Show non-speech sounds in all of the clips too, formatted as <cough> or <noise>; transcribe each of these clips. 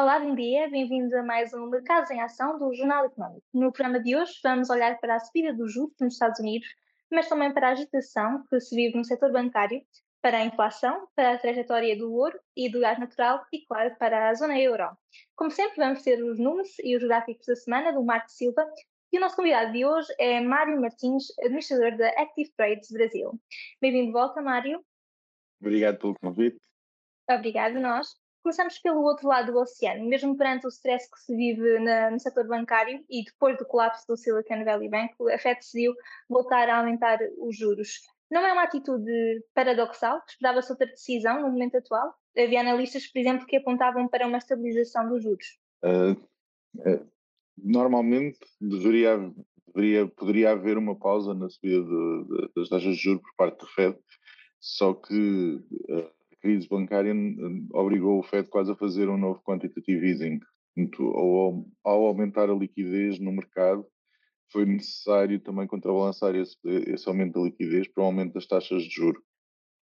Olá, bom dia, bem-vindos a mais um Mercados em Ação do Jornal Económico. No programa de hoje vamos olhar para a subida dos juros nos Estados Unidos, mas também para a agitação que se vive no setor bancário, para a inflação, para a trajetória do ouro e do gás natural e, claro, para a zona euro. Como sempre, vamos ter os números e os gráficos da semana do Marco Silva e o nosso convidado de hoje é Mário Martins, administrador da Active Trades Brasil. Bem-vindo de volta, Mário. Obrigado pelo convite. Obrigado, nós. Começamos pelo outro lado do oceano, mesmo perante o stress que se vive na, no setor bancário e depois do colapso do Silicon Valley Bank, a Fed decidiu voltar a aumentar os juros. Não é uma atitude paradoxal, esperava-se outra decisão no momento atual? Havia analistas, por exemplo, que apontavam para uma estabilização dos juros. Uh, normalmente deveria, deveria, poderia haver uma pausa na subida de, de, das taxas de juros por parte do Fed, só que uh, crise bancária obrigou o Fed quase a fazer um novo quantitative easing. Ao, ao aumentar a liquidez no mercado, foi necessário também contrabalançar esse, esse aumento da liquidez para o aumento das taxas de juros.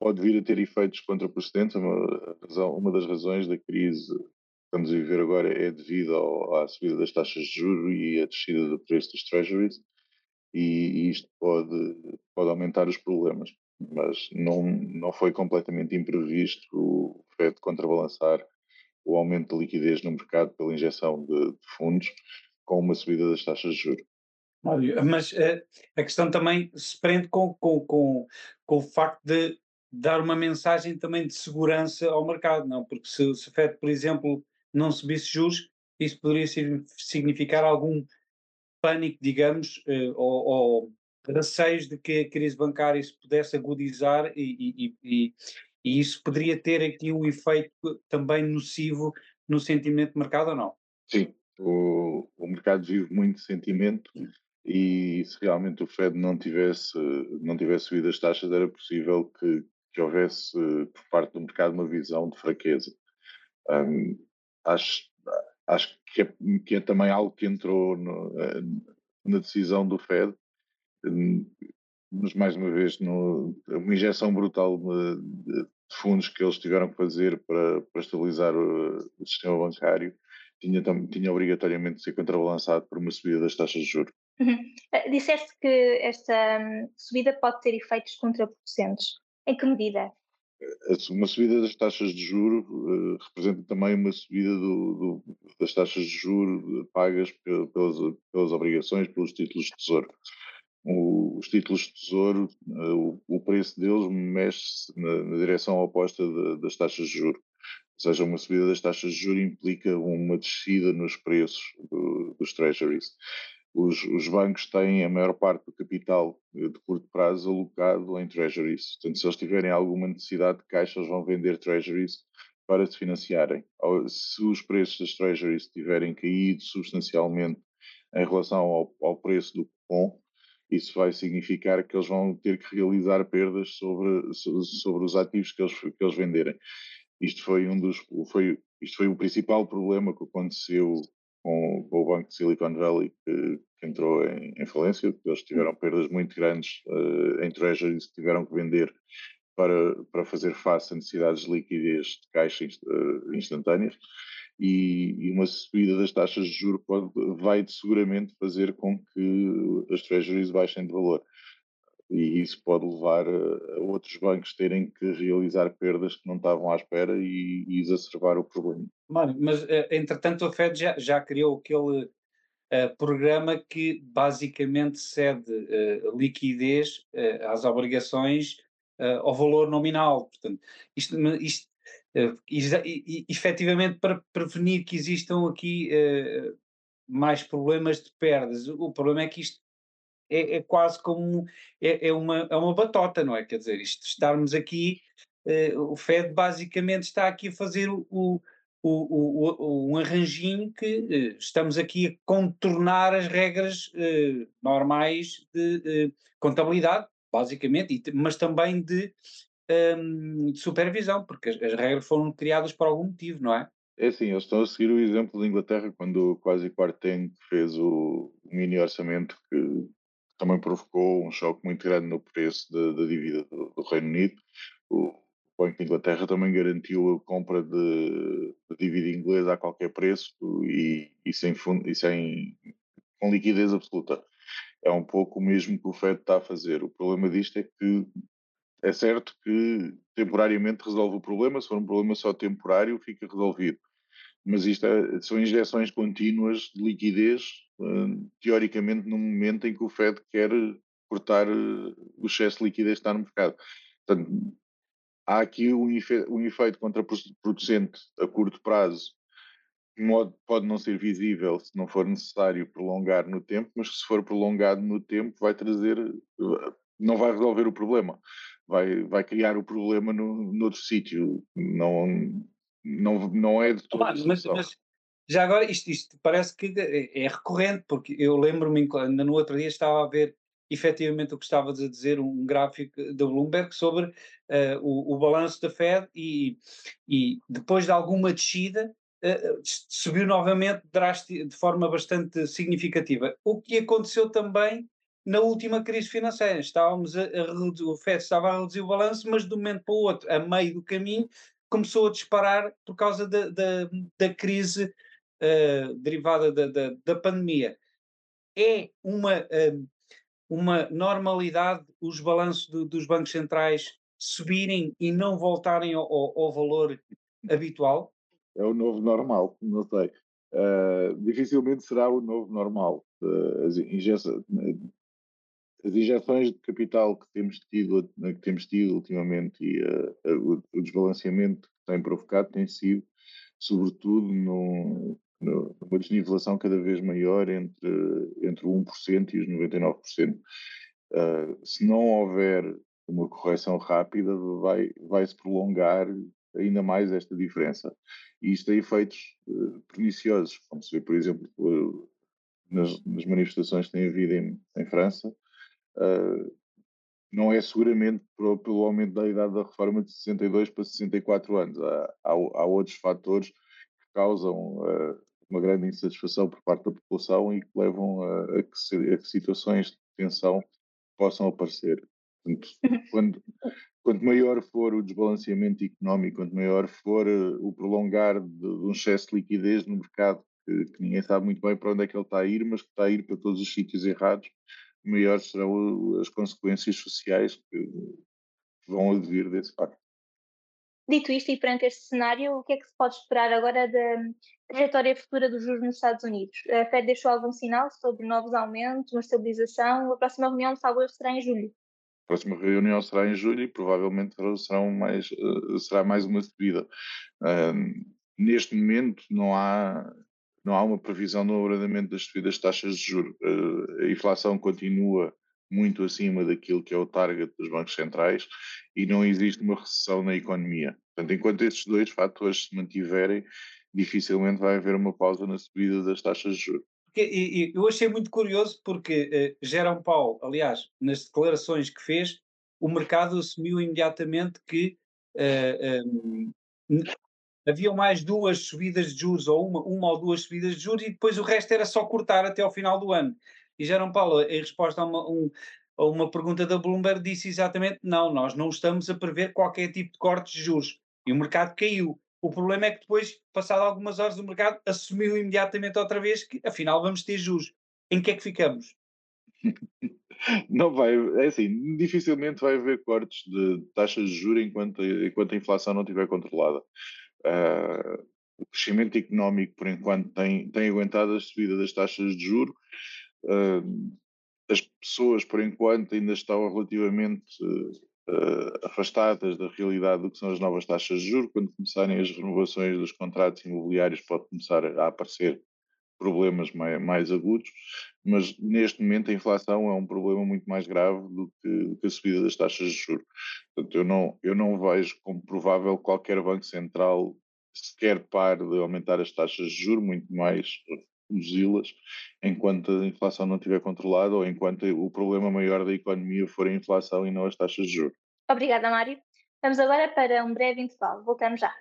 Pode vir a ter efeitos contraproducentes, uma, uma das razões da crise que estamos a viver agora é devido ao, à subida das taxas de juros e à descida do preço dos treasuries, e, e isto pode, pode aumentar os problemas. Mas não, não foi completamente imprevisto o FED contrabalançar o aumento de liquidez no mercado pela injeção de, de fundos com uma subida das taxas de juros. Mas uh, a questão também se prende com, com, com, com o facto de dar uma mensagem também de segurança ao mercado, não? Porque se, se o FED, por exemplo, não subisse juros, isso poderia significar algum pânico, digamos, uh, ou, ou receios de que a crise bancária se pudesse agudizar e, e, e, e, isso poderia ter aqui um efeito também nocivo no sentimento de mercado ou não? Sim, o, o mercado vive muito sentimento e se realmente o Fed não tivesse, não tivesse subido as taxas, era possível que, que houvesse por parte do mercado uma visão de fraqueza. Um, acho, acho que é, que é, também algo que entrou no, eh, na decisão do Fed, mas mais uma vez, no, uma injeção brutal de, de, fundos que eles tiveram que fazer para, para estabilizar o, o sistema bancário tinha, tinha obrigatoriamente de ser contrabalançado por uma subida das taxas de juros. Uhum. Eh, disseste que esta hum, subida pode ter efeitos contraproducentes. Em que medida? Eh, uma subida das taxas de juros uh, representa também uma subida do, do, das taxas de juros pagas pelas, pelas obrigações, pelos títulos de tesouro. Os títulos de tesouro, uh, o, preço deles mexe na, direção oposta das taxas de juros. Ou seja, uma subida das taxas de juros implica uma descida nos preços do, dos treasuries os, os, bancos têm a maior parte do capital de curto prazo alocado em treasuries. Portanto, se eles tiverem alguma necessidade de caixa, eles vão vender treasuries para se financiarem. Se os preços das treasuries tiverem caído substancialmente em relação ao, ao preço do cupom, isso vai significar que eles vão ter que realizar perdas sobre, sobre os ativos que eles, que eles venderem. Isto foi um dos foi isto foi o principal problema que aconteceu com, o Banco de Silicon Valley que, que entrou em, em, falência, eles tiveram perdas muito grandes uh, em treasuries tiveram que vender para, para fazer face a necessidades de liquidez de caixa uh, instantâneas e, e, uma subida das taxas de juros pode, vai seguramente fazer com que as treasuries baixem de valor e isso pode levar a, outros bancos terem que realizar perdas que não estavam à espera e, e exacerbar o problema. Mas eh, entretanto a Fed já, já criou aquele uh, programa que basicamente cede uh, liquidez uh, às obrigações ao valor nominal. Portanto, isto, isto efetivamente para prevenir que existam aqui mais problemas de perdas. O problema é que isto é, é quase como é, é, uma, é uma batota, não é? Quer dizer, isto, estarmos aqui, uh, o Fed basicamente está aqui a fazer o, o, o, o um arranjinho que estamos aqui a contornar as regras normais de contabilidade, basicamente, e, mas também de, um, de supervisão, porque as, as regras foram criadas por algum motivo, não é? É assim, eles estão a seguir o exemplo da Inglaterra quando quase Quartem fez o mini orçamento que também provocou um choque muito grande no preço da, da dívida do, do, Reino Unido. O, Banco de Inglaterra também garantiu a compra de, de dívida inglesa a qualquer preço e, e, sem, e sem com liquidez absoluta. É um pouco o mesmo que o FED está a fazer. O problema disto é que é certo que temporariamente resolve o problema, se for um problema só temporário, fica resolvido. Mas isto é, são injeções contínuas de liquidez, uh, teoricamente, no momento em que o FED quer cortar uh, o excesso de liquidez que está no mercado. Portanto, há aqui um, efe, um efeito contraproducente a curto prazo, que pode não ser visível se não for necessário prolongar no tempo, mas que se for prolongado no tempo vai trazer, não vai resolver o problema, vai, vai criar o problema no, noutro sítio, não, não, não é de todo ah, mas, mas, já agora isto, isto parece que é, é recorrente, porque eu lembro-me, ainda no outro dia estava a ver efetivamente o que estavas a dizer, um gráfico da Bloomberg sobre uh, o, o balanço da Fed e, e depois de alguma descida uh, subiu novamente de forma bastante significativa. O que aconteceu também na última crise financeira. Estávamos a, a reduzir, o FED estava a reduzir o balanço, mas de um momento para o outro, a meio do caminho, começou a disparar por causa da, da, da crise uh, derivada da, da, da, pandemia. É uma uh, uma normalidade os balanços do, dos bancos centrais subirem e não voltarem ao, ao, valor habitual? É o novo normal, não sei. Uh, dificilmente será o novo normal. Uh, as, injeções de capital que temos tido, que temos tido ultimamente e uh, o, o, desbalanceamento que tem provocado tem sido, sobretudo, no, numa desnivelação cada vez maior entre, entre 1% e os 99%. Uh, ah, se não houver uma correção rápida, vai, vai se prolongar ainda mais esta diferença. E isto tem efeitos uh, perniciosos, como se vê, por exemplo, uh, nas, nas, manifestações que têm havido em, em França. Uh, não é seguramente pelo, pelo aumento da idade da reforma de 62 para 64 anos. Há, há, há outros fatores que causam uh, uma grande insatisfação por parte da população e que levam a, a, que, a que, situações de tensão possam aparecer. Portanto, <laughs> quando, quanto maior for o desbalanceamento económico, quanto maior for uh, o prolongar de, de, um excesso de liquidez no mercado, que, que, ninguém sabe muito bem para onde é que ele está a ir, mas que está a ir para todos os sítios errados, maiores serão as consequências sociais que, vão advir desse facto. Dito isto, e perante este cenário, o que é que se pode esperar agora da trajetória futura dos juros nos Estados Unidos? A Fed deixou algum sinal sobre novos aumentos, uma estabilização? A próxima reunião, salvo será em julho. A próxima reunião será em julho e provavelmente serão mais, eh, será mais uma subida. Uh, neste momento não há, não há uma previsão no abrandamento das subidas taxas de juros. Uh, a inflação continua muito acima daquilo que é o target dos bancos centrais e não existe uma recessão na economia. Portanto, enquanto esses dois fatores se mantiverem, dificilmente vai haver uma pausa na subida das taxas de juros. E, e, eu achei muito curioso porque uh, Jerome Powell, aliás, nas declarações que fez, o mercado assumiu imediatamente que uh, um, haviam mais duas subidas de juros, ou uma, uma ou duas subidas de juros, e depois o resto era só cortar até ao final do ano. E Jerome Paulo, em resposta a uma, um, a uma pergunta da Bloomberg, disse exatamente: não, nós não estamos a prever qualquer tipo de cortes de juros. E o mercado caiu. O problema é que depois, passado algumas horas, o mercado assumiu imediatamente outra vez que, afinal, vamos ter juros. Em que é que ficamos? <laughs> Não vai, é assim, dificilmente vai haver cortes de taxas de juros enquanto, enquanto a inflação não estiver controlada. Uh, o crescimento económico, por enquanto, tem, tem aguentado a subida das taxas de juros Uh, as pessoas, por enquanto, ainda estão relativamente uh, afastadas da realidade do que são as novas taxas de juros. Quando começarem as renovações dos contratos imobiliários, pode começar a aparecer problemas mais, mais, agudos, mas neste momento a inflação é um problema muito mais grave do que, do que, a subida das taxas de juros. Portanto, eu não, eu não vejo como provável qualquer Banco Central sequer pare de aumentar as taxas de juros, muito mais reduzi-las enquanto a inflação não estiver controlada ou enquanto o problema maior da economia for a inflação e não as taxas de juros. Obrigada, Mário. Vamos agora para um breve intervalo. Voltamos já.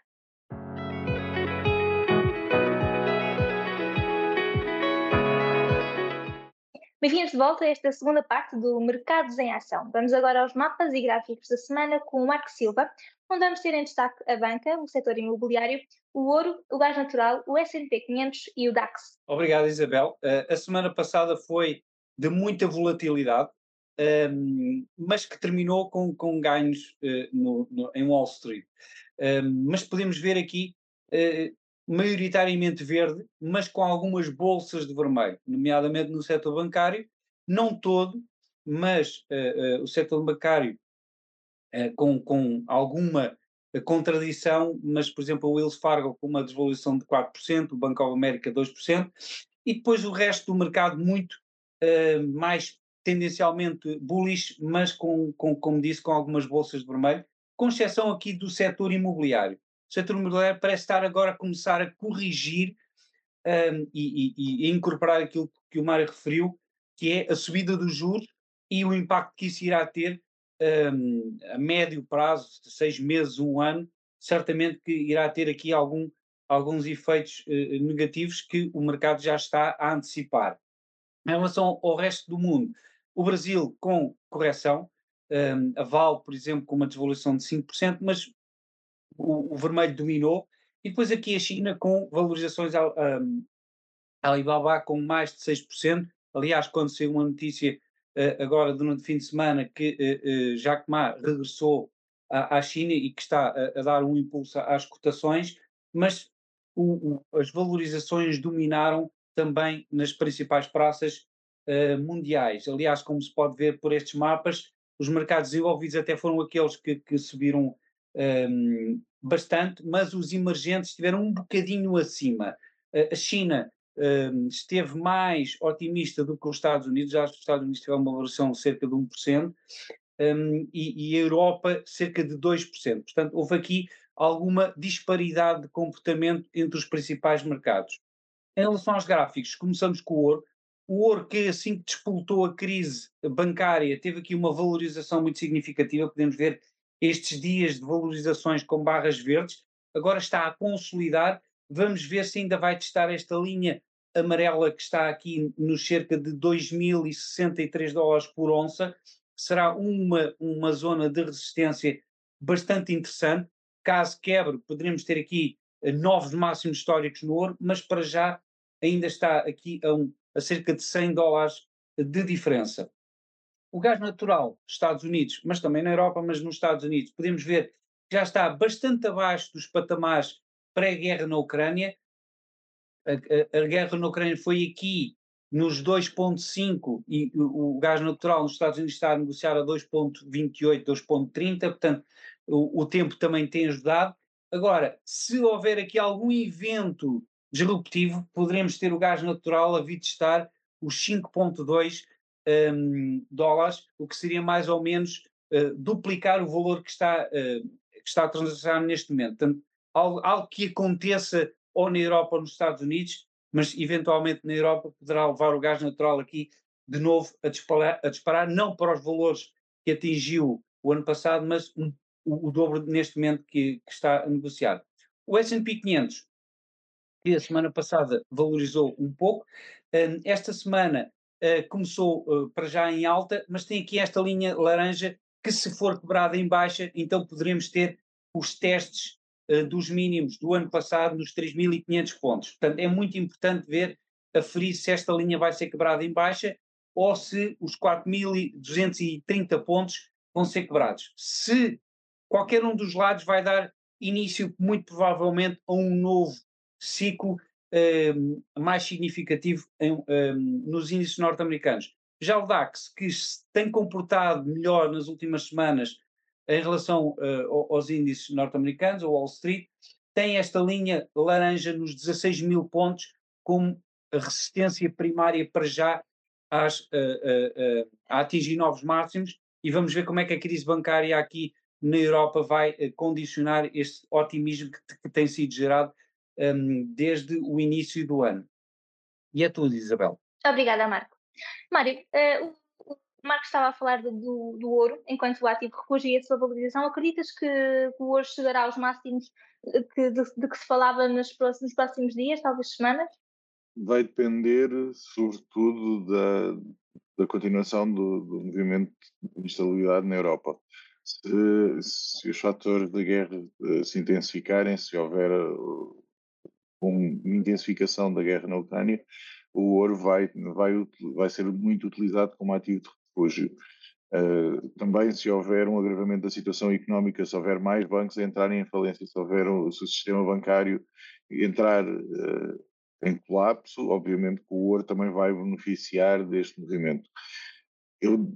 Bem-vindos de volta a esta segunda parte do Mercados em Ação. Vamos agora aos mapas e gráficos da semana com o Marco Silva, onde vamos ter em destaque a banca, o setor imobiliário, o ouro, o gás natural, o S&P 500 e o DAX. Obrigado, Isabel. Uh, a semana passada foi de muita volatilidade, ehm, mas que terminou com, com ganhos uh, no, no, em Wall Street. Ehm, mas podemos ver aqui uh, maioritariamente verde, mas com algumas bolsas de vermelho, nomeadamente no setor bancário, não todo, mas uh, o setor bancário com, com alguma contradição, mas, por exemplo, o Wells Fargo com uma desvalorização de 4%, o Banco of America 2%, e depois o resto do mercado muito uh, mais tendencialmente bullish, mas com, com, como disse, com algumas bolsas de vermelho, com exceção aqui do setor imobiliário. O setor imobiliário parece estar agora a começar a corrigir um, e, e, e, incorporar aquilo que o Mário referiu, que é a subida dos juros e o impacto que isso irá ter um, a médio prazo, seis meses, um ano, certamente que irá ter aqui algum, alguns efeitos uh, negativos que o mercado já está a antecipar. Em relação ao resto do mundo, o Brasil com correção, um, a Val, por exemplo, com uma desvalorização de 5%, mas o, o, vermelho dominou, e depois aqui a China com valorizações ao, um, Alibaba com mais de 6%. Aliás, quando saiu uma notícia uh, agora durante o fim de semana que uh, uh, Jack Ma regressou à, à, China e que está a, a, dar um impulso às cotações, mas o, o, as valorizações dominaram também nas principais praças mundiais. Aliás, como se pode ver por estes mapas, os mercados desenvolvidos até foram aqueles que, que subiram um, bastante, mas os emergentes estiveram um bocadinho acima. A China uh, esteve mais otimista do que os Estados Unidos, já os Estados Unidos tiveram uma variação de cerca de 1%, um, ehm, e, e a Europa cerca de 2%. Portanto, houve aqui alguma disparidade de comportamento entre os principais mercados. Em relação aos gráficos, começamos com o ouro. O ouro que assim que despoltou a crise bancária teve aqui uma valorização muito significativa, podemos ver estes dias de valorizações com barras verdes, agora está a consolidar, vamos ver se ainda vai testar esta linha amarela que está aqui nos cerca de 2.063 dólares por onça, será uma, uma zona de resistência bastante interessante, caso quebre poderemos ter aqui eh, novos máximos históricos no ouro, mas para já ainda está aqui a, um, a cerca de 100 dólares de diferença. O gás natural, Estados Unidos, mas também na Europa, mas nos Estados Unidos, podemos ver que já está bastante abaixo dos patamares pré-guerra na Ucrânia. A, a, a, guerra na Ucrânia foi aqui nos 2,5 e o, o, gás natural nos Estados Unidos está a negociar a 2,28, 2,30, portanto o, o tempo também tem ajudado. Agora, se houver aqui algum evento disruptivo, poderemos ter o gás natural a vir testar os 5,2 um, dólares, o que seria mais ou menos uh, duplicar o valor que está, uh, que está a transacionar neste momento. Portanto, algo, algo, que aconteça ou na Europa ou nos Estados Unidos, mas eventualmente na Europa poderá levar o gás natural aqui de novo a disparar, a disparar não para os valores que atingiu o ano passado, mas um, o, o, dobro neste momento que, que está a negociar. O S&P 500 que a semana passada valorizou um pouco. esta semana uh, começou uh, para já em alta, mas tem aqui esta linha laranja que se for quebrada em baixa, então poderemos ter os testes uh, dos mínimos do ano passado nos 3.500 pontos. Portanto, é muito importante ver, aferir se esta linha vai ser quebrada em baixa ou se os 4.230 pontos vão ser quebrados. Se qualquer um dos lados vai dar início, muito provavelmente, a um novo ciclo mais significativo em, nos índices norte-americanos. Já o DAX, que se tem comportado melhor nas últimas semanas em relação uh, aos índices norte-americanos, ou Wall Street, tem esta linha laranja nos 16 mil pontos como resistência primária para já às, uh, uh, a atingir novos máximos e vamos ver como é que a crise bancária aqui na Europa vai condicionar este otimismo que, que tem sido gerado um, desde o início do ano. E é tudo, Isabel. Obrigada, Marco. Mário, uh, o, Marco estava a falar do, do, do ouro enquanto o ativo refugia a sua valorização. Acreditas que o ouro chegará aos máximos que, de, de, que se falava nos próximos, nos próximos dias, talvez semanas? Vai depender, sobretudo, da, da continuação do, do movimento de instabilidade na Europa. Se, se os fatores da guerra uh, se intensificarem, se houver uh, uma intensificação da guerra na Ucrânia, o ouro vai, vai, vai ser muito utilizado como ativo de refúgio. Uh, também, se houver um agravamento da situação económica, se houver mais bancos a entrarem em falência, se houver um, se o sistema bancário entrar uh, em colapso, obviamente que o ouro também vai beneficiar deste movimento. Eu,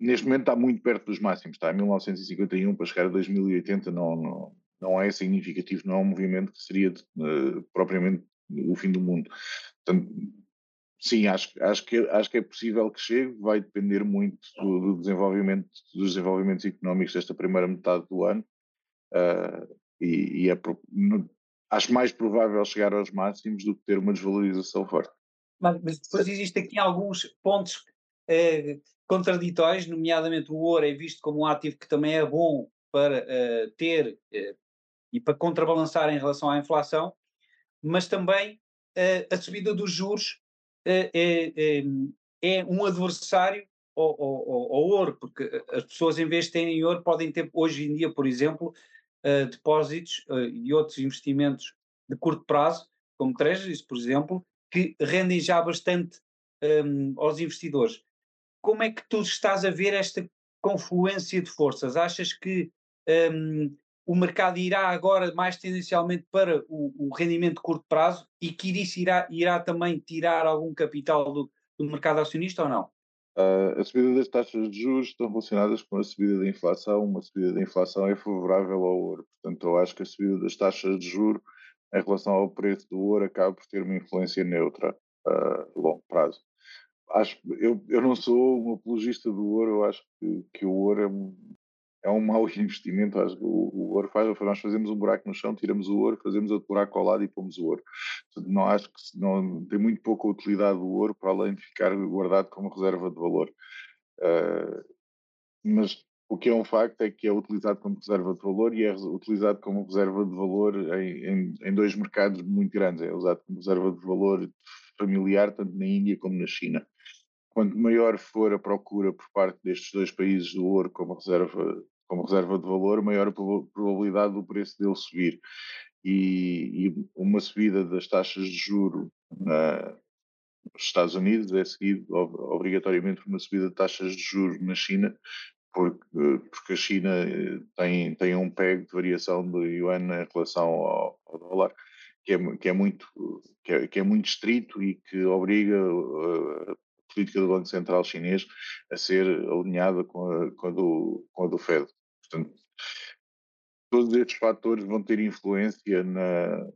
neste momento está muito perto dos máximos, está em 1951 para chegar a 2080 não, não, não é significativo, não é um movimento que seria uh, propriamente o fim do mundo. Portanto, Sim, acho, acho, que, acho que é possível que chegue, vai depender muito do, do desenvolvimento, dos desenvolvimentos económicos desta primeira metade do ano uh, e, e é, no, acho mais provável chegar aos máximos do que ter uma desvalorização forte. Mas, mas depois existem aqui alguns pontos eh, contraditórios, nomeadamente o ouro é visto como um ativo que também é bom para uh, ter e para contrabalançar em relação à inflação, mas também uh, a subida dos juros é, é, é um adversário ao, ao, ao, ouro, porque as pessoas, em vez de terem ouro, podem ter hoje em dia, por exemplo, uh, depósitos uh, e outros investimentos de curto prazo, como treasuries, por exemplo, que rendem já bastante um, aos investidores. Como é que tu estás a ver esta confluência de forças? Achas que um, o mercado irá agora mais tendencialmente para o, o rendimento de curto prazo e que isso irá, irá também tirar algum capital do, do mercado acionista ou não? Uh, a subida das taxas de juros estão relacionadas com a subida da inflação. Uma subida da inflação é favorável ao ouro. Portanto, eu acho que a subida das taxas de juros em relação ao preço do ouro acaba por ter uma influência neutra uh, a longo prazo. Acho, eu, eu não sou um apologista do ouro, eu acho que, que o ouro é um mau <laughs> investimento. O, o ouro faz, nós fazemos um buraco no chão, tiramos o ouro, fazemos outro buraco ao lado e pomos o ouro. Não acho que não, tem muito pouca utilidade o ouro para além de ficar guardado como reserva de valor. Uh, mas o que é um facto é que é utilizado como reserva de valor e é utilizado como reserva de valor em, em, em dois mercados muito grandes. É usado como reserva de valor familiar, tanto na Índia como na China quanto maior for a procura por parte destes dois países do ouro como reserva como reserva de valor, maior probabilidade do preço dele subir. E, e uma subida das taxas de juro na, nos Estados Unidos é seguido obrigatoriamente por uma subida de taxas de juros na China, porque, porque a China eh, tem, tem um peg de variação do yuan em relação ao, ao dólar, que é, que, é muito, que, é, que é muito estrito e que obriga a política do Banco Central chinês a ser alinhada com a, com a, do, com a do Fed. Portanto, todos estes fatores vão ter influência na,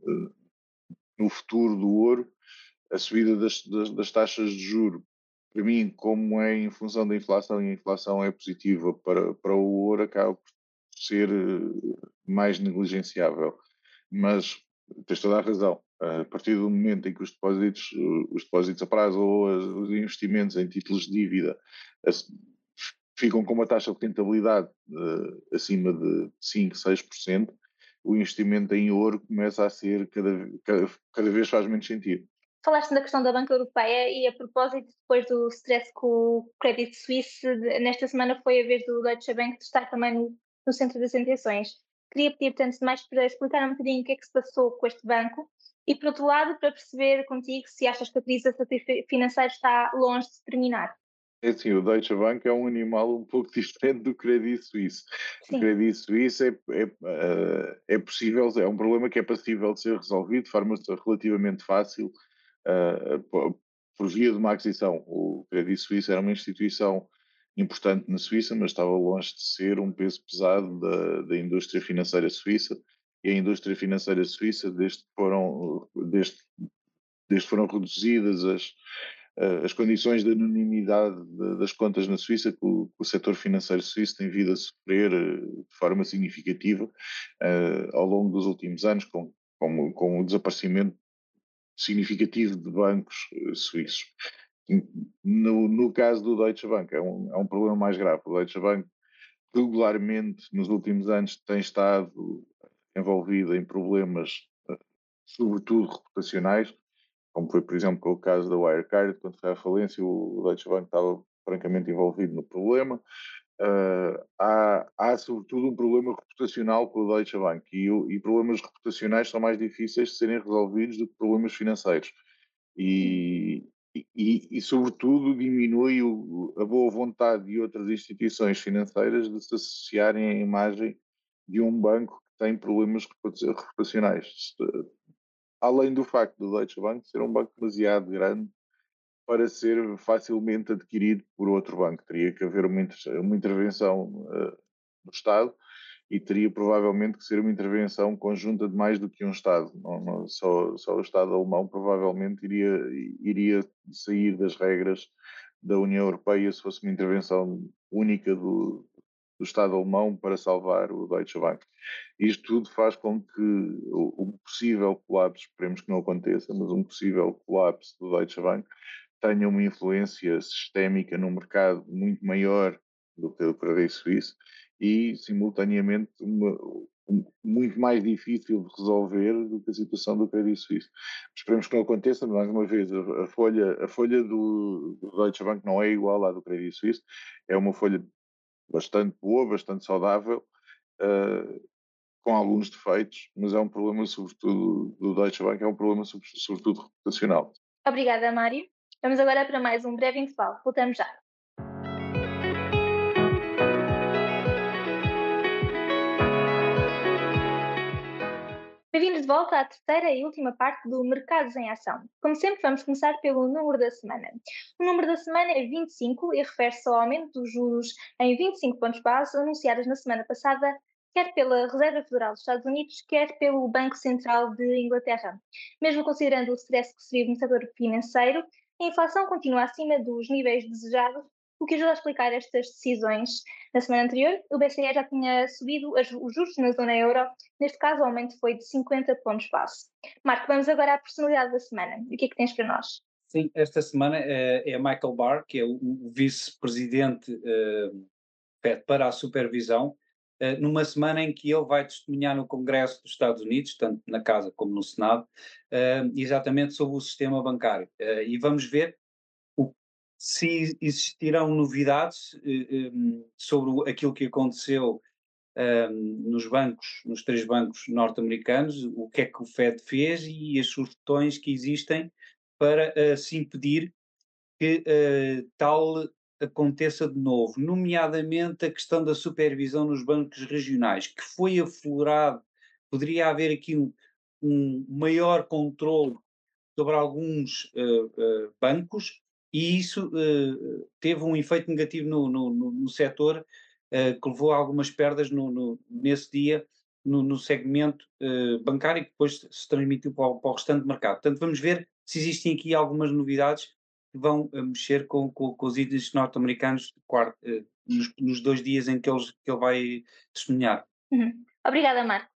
no futuro do ouro. A subida das, das, das taxas de juro, para mim, como é em função da inflação, e a inflação é positiva para, para o ouro, acaba por ser eh, mais negligenciável. Mas tens toda a razão. A partir do momento em que os depósitos, os depósitos a prazo ou os investimentos em títulos de dívida ficam com uma taxa de rentabilidade uh, acima de 5, 6%, o investimento em ouro começa a ser cada, cada, cada vez faz menos sentido. Falaste da questão da Banca Europeia e a propósito, depois do stress com o Credit Suisse, nesta semana foi a vez do Deutsche Bank de estar também no, no centro das atenções. Queria pedir, portanto, mais para explicar um bocadinho o que é que se passou com este banco e, por outro lado, para perceber contigo se achas que a crise financeira está longe de terminar. É assim, o Deutsche Bank é um animal um pouco <laughs> diferente do Credit Suisse. Sim. O Credit Suisse é, é, eh, é, possível, é um problema que é passível de ser resolvido de forma relativamente fácil uh, por, por via de uma aquisição. O Credit Suisse era uma instituição importante na Suíça, mas estava longe de ser um peso pesado da, da indústria financeira suíça. E a indústria financeira suíça, desde que foram, desde, desde foram reduzidas as, as condições de anonimidade das contas na Suíça, que o, que o setor financeiro suíço tem vindo a sofrer eh, de forma significativa uh, ao longo dos últimos anos, com, com, com o desaparecimento significativo de bancos suíços. No, no caso do Deutsche Bank, é um, é um problema mais grave. O Deutsche Bank regularmente, nos últimos anos, tem estado envolvido em problemas, eh, sobretudo reputacionais, como foi, por exemplo, o caso da Wirecard, quando foi à falência, o Deutsche Bank estava francamente envolvido no problema. uh, há, há, sobretudo um problema reputacional com o Deutsche Bank e, e, problemas reputacionais são mais difíceis de serem resolvidos do que problemas financeiros. E, e, e, sobretudo, diminui o, a boa vontade de outras instituições financeiras de se associarem à imagem de um banco que tem problemas reputacionais. Além do facto do Deutsche Bank ser um banco demasiado grande para ser facilmente adquirido por outro banco. Teria que haver uma, uma intervenção uh, do Estado e teria provavelmente que ser uma intervenção conjunta de mais do que um Estado. Não, não, só, só, o Estado alemão provavelmente iria, iria sair das regras da União Europeia se fosse uma intervenção única do, do Estado alemão para salvar o Deutsche Bank. Isto tudo faz com que um possível colapso, esperemos que não aconteça, mas um possível colapso do Deutsche Bank tenha uma influência sistémica no mercado muito maior do que o Credit Suisse e, simultaneamente, uma, um, muito mais difícil de resolver do que a situação do Credit Suisse. Esperemos que não aconteça, mais uma vez, a, a folha, a folha do, do, Deutsche Bank não é igual à do Credit Suisse, é uma folha bastante boa, bastante saudável, uh, com alguns defeitos, mas é um problema, sobretudo, do Deutsche Bank, é um problema, sobretudo, reputacional. Obrigada, Mário. Vamos agora para mais um breve intervalo. Voltamos já. Bem-vindos de volta à terceira e última parte do Mercados em Ação. Como sempre, vamos começar pelo número da semana. O número da semana é 25 e refere-se ao aumento dos juros em 25 pontos base anunciados na semana passada, quer pela Reserva Federal dos Estados Unidos, quer pelo Banco Central de Inglaterra. Mesmo considerando o stress que se vive no setor financeiro, a inflação continua acima dos níveis desejados, o que ajuda a explicar estas decisões. Na semana anterior, o BCE já tinha subido os juros na zona euro, neste caso o aumento foi de 50 pontos base. Marco, vamos agora à personalidade da semana. O que é que tens para nós? Sim, esta semana é, é Michael Barr, que é o, vice-presidente uh, para a supervisão, uh, numa semana em que ele vai testemunhar no Congresso dos Estados Unidos, tanto na Casa como no Senado, exatamente sobre o sistema bancário. E vamos ver se existirão novidades um, sobre aquilo que aconteceu um, nos bancos, nos três bancos norte-americanos, o que é que o Fed fez e as sugestões que existem para se impedir que tal aconteça de novo, nomeadamente a questão da supervisão nos bancos regionais, que foi aflorado, poderia haver aqui um, um maior controle sobre alguns uh, bancos e isso uh, teve um efeito negativo no, no, no, no setor que levou a algumas perdas no, nesse dia no, segmento bancário e que depois se transmitiu para o, para o restante mercado. Portanto, vamos ver se existem aqui algumas novidades que vão mexer com, com, com os índices norte-americanos nos, nos, dois dias em que, eles, que ele vai testemunhar. Uhum. Obrigada, Marco.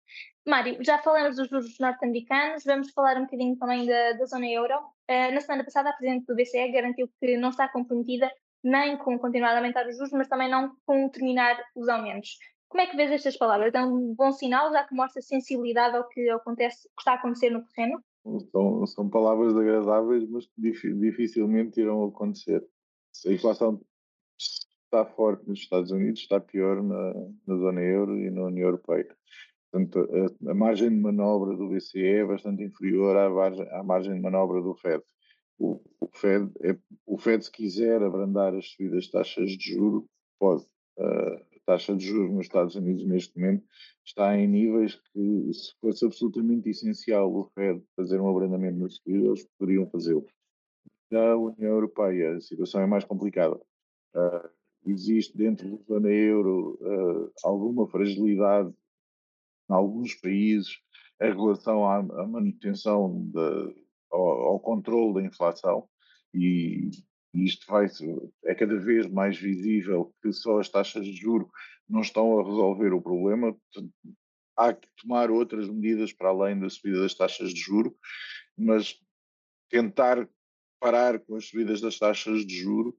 Mário, já falamos dos juros norte-americanos, vamos falar um bocadinho também da, da zona euro. Uh, na semana passada, a Presidente do BCE garantiu que não está comprometida nem com continuar a aumentar os juros, mas também não com terminar os aumentos. Como é que vês estas palavras? É um bom sinal, já que mostra sensibilidade ao que, acontece, que está a acontecer no terreno? São, são palavras agradáveis, mas que dificilmente irão acontecer. A inflação está forte nos Estados Unidos, está pior na, na zona euro e na União Europeia. Portanto, a, a, margem de manobra do BCE é bastante inferior à margem, à margem de manobra do FED. O, o, FED é, o FED, se quiser abrandar as subidas de taxas de juros, pode. A taxa de juros nos Estados Unidos, neste momento, está em níveis que, se fosse absolutamente essencial o FED fazer um abrandamento na subida, eles poderiam fazê-lo. Na União Europeia, a situação é mais complicada. Uh, existe dentro da zona euro uh, alguma fragilidade em alguns países em relação à, à manutenção, de, ao, ao, controle da inflação e isto vai é cada vez mais visível que só as taxas de juro não estão a resolver o problema. Há que tomar outras medidas para além da subida das taxas de juro, mas tentar parar com as subidas das taxas de juro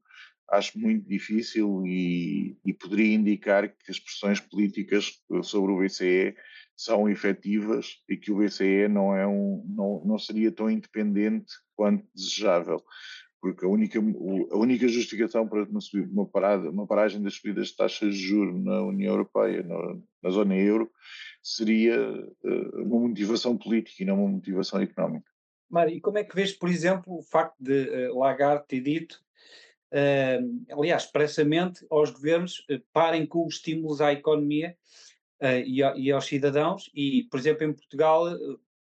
acho muito difícil e, e, poderia indicar que as pressões políticas sobre o BCE são efetivas e que o BCE não, é um, não, não seria tão independente quanto desejável. porque a única, a única justificação para uma, uma, parada, uma paragem das subidas de taxas de juros na União Europeia, na, na zona euro, seria uh, uma motivação política e não uma motivação económica. Mário, e como é que vês, por exemplo, o facto de uh, Lagarde ter dito, aliás, expressamente aos governos, parem com os estímulos à economia e, a, e, aos cidadãos, e, por exemplo, em Portugal,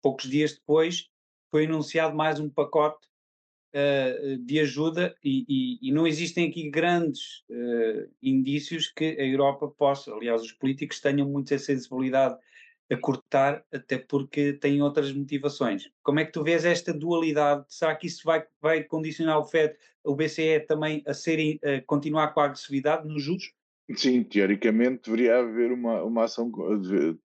poucos dias depois, foi anunciado mais um pacote uh, de ajuda e, e, e, não existem aqui grandes uh, indícios que a Europa possa, aliás, os políticos tenham muita sensibilidade a cortar, até porque têm outras motivações. Como é que tu vês esta dualidade? Será que isso vai, vai condicionar o FED, o BCE também a, serem, a continuar com a agressividade nos juros? Sim, teoricamente deveria haver uma, uma ação. De,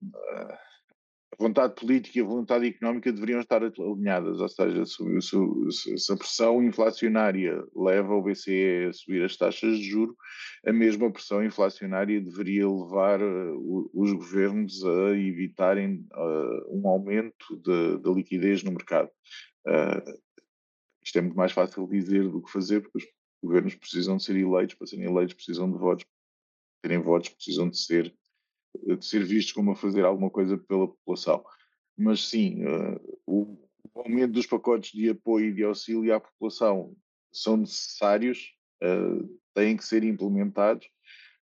a vontade política e a vontade económica deveriam estar alinhadas, ou seja, se, se, se, a pressão inflacionária leva o BCE a subir as taxas de juro, a mesma pressão inflacionária deveria levar uh, os governos a evitarem uh, um aumento da liquidez no mercado. Uh, isto é muito mais fácil dizer do que fazer, porque os governos precisam de ser eleitos, para serem eleitos precisam de votos, para terem votos precisam de ser de ser vistos como a fazer alguma coisa pela população. Mas sim, uh, o, aumento dos pacotes de apoio e de auxílio à população são necessários, uh, têm que ser implementados,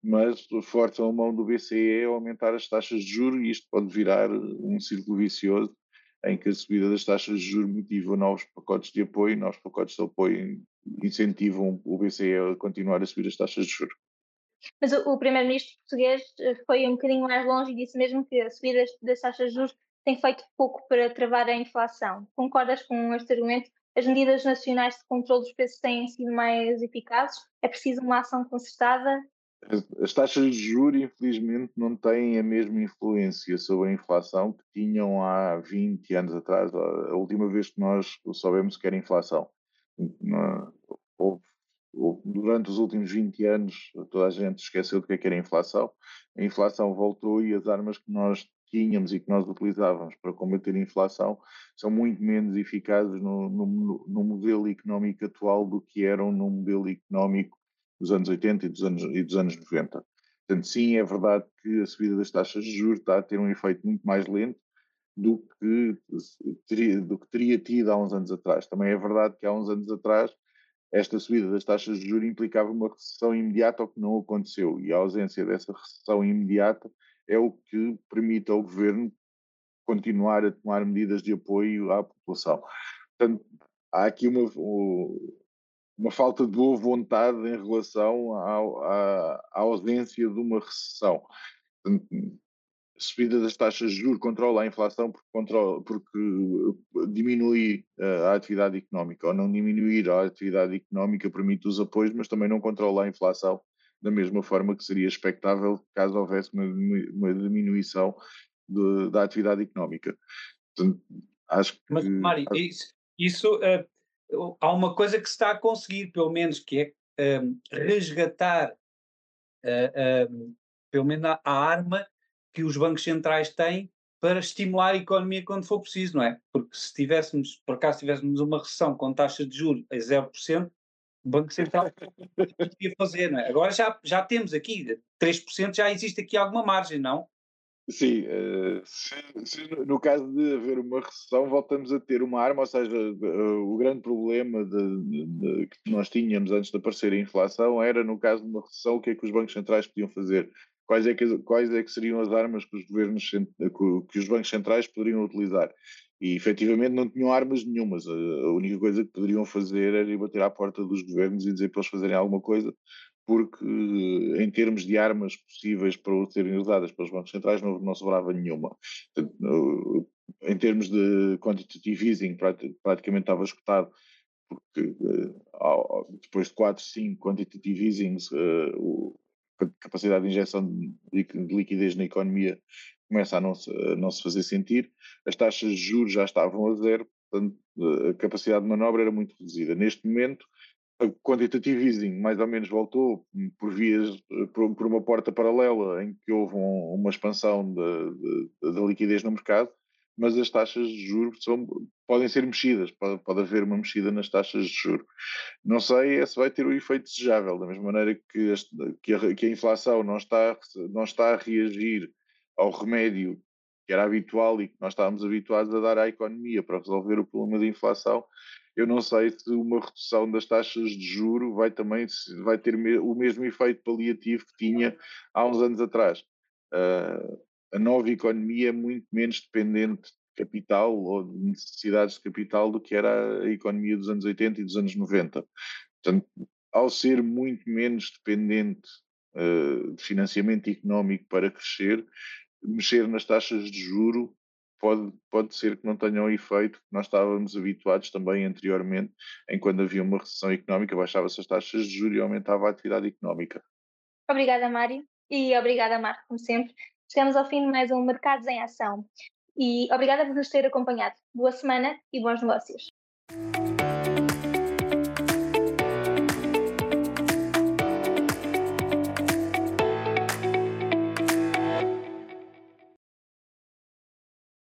mas forçam a mão do BCE a aumentar as taxas de juros e isto pode virar um círculo vicioso em que a subida das taxas de juros motiva novos pacotes de apoio, novos pacotes de apoio incentivam o BCE a continuar a subir as taxas de juros. Mas o, primeiro-ministro português eh, foi um bocadinho mais longe e disse mesmo que a subida das taxas de juros tem feito pouco para travar a inflação. Concordas com este argumento? As medidas nacionais de controle dos preços têm sido mais eficazes? É preciso uma ação concertada? As taxas de juros, infelizmente, não têm a mesma influência sobre a inflação que tinham há 20 anos atrás, a última vez que nós soubemos que era inflação. Durante os últimos 20 anos toda a gente esqueceu do que, é que era a inflação. A inflação voltou e as armas que nós tínhamos e que nós utilizávamos para combater a inflação são muito menos eficazes no, no, no modelo económico atual do que eram no modelo económico dos anos 80 e dos anos, e dos anos 90. Portanto, sim, é verdade que a subida das taxas de juros está a ter um efeito muito mais lento do que, teria, do que teria tido há uns anos atrás. Também é verdade que há uns anos atrás esta subida das taxas de juros implicava uma recessão imediata, o que não aconteceu. E a ausência dessa recessão imediata é o que permite ao governo continuar a tomar medidas de apoio à população. Portanto, há aqui uma, uma falta de boa vontade em relação à, à, à ausência de uma recessão. Subida das taxas de juros controla a inflação porque, controla, porque eh, diminui uh, a atividade económica, ou não diminuir a atividade económica permite os apoios, mas também não controla a inflação da mesma forma que seria expectável caso houvesse uma, uma diminuição de, da atividade económica. Portanto, acho que... Mas, Mário, isso, isso uh, há uma coisa que se está a conseguir, pelo menos, que é um, resgatar uh, pelo menos a, a arma que os bancos centrais têm para estimular a economia quando for preciso, não é? Porque se tivéssemos, por acaso tivéssemos uma recessão com taxa de juros a 0%, o Banco Central <laughs> podia fazer, não é? Agora já, já temos aqui 3%, já existe aqui alguma margem, não? Sim, uh, se, se, no caso de haver uma recessão, voltamos a ter uma arma, ou seja, uh, o grande problema de, de, de, que nós tínhamos antes de aparecer a inflação era, no caso de uma recessão, o que é que os bancos centrais podiam fazer? quais é que, quais é que seriam as armas que os governos, que os bancos centrais poderiam utilizar. E efetivamente não tinham armas nenhumas. A, única coisa que poderiam fazer era ir bater à porta dos governos e dizer para eles fazerem alguma coisa, porque em termos de armas possíveis para serem usadas pelos bancos centrais não, não sobrava nenhuma. Em termos de quantitative easing, praticamente estava escutado, porque eh, depois de 4, 5 quantitative easings, eh, capacidade de injeção de liquidez na economia começa a não se, a não se fazer sentir, as taxas de juros já estavam a zero, portanto a capacidade de manobra era muito reduzida. Neste momento, a quantitative easing mais ou menos voltou por vias, por, por uma porta paralela em que houve um, uma expansão da liquidez no mercado, mas as taxas de juros são, podem ser mexidas, pode, pode haver uma mexida nas taxas de juros. Não sei se vai ter o efeito desejável, da mesma maneira que, este, que, a, que a inflação não está, não está a reagir ao remédio que era habitual e que nós estávamos habituados a dar à economia para resolver o problema da inflação, eu não sei se uma redução das taxas de juro vai também vai ter o mesmo efeito paliativo que tinha há uns anos atrás. Uh, a nova economia é muito menos dependente de capital ou de necessidades de capital do que era a economia dos anos 80 e dos anos 90. Portanto, ao ser muito menos dependente uh, de financiamento económico para crescer, mexer nas taxas de juro pode, pode ser que não tenham efeito que nós estávamos habituados também anteriormente, em quando havia uma recessão económica, baixava-se as taxas de juros e aumentava a atividade económica. Obrigada, Mário, e obrigada, Marco, como sempre. Chegamos ao fim de mais um Mercados em Ação. E obrigada por nos ter acompanhado. Boa semana e bons negócios.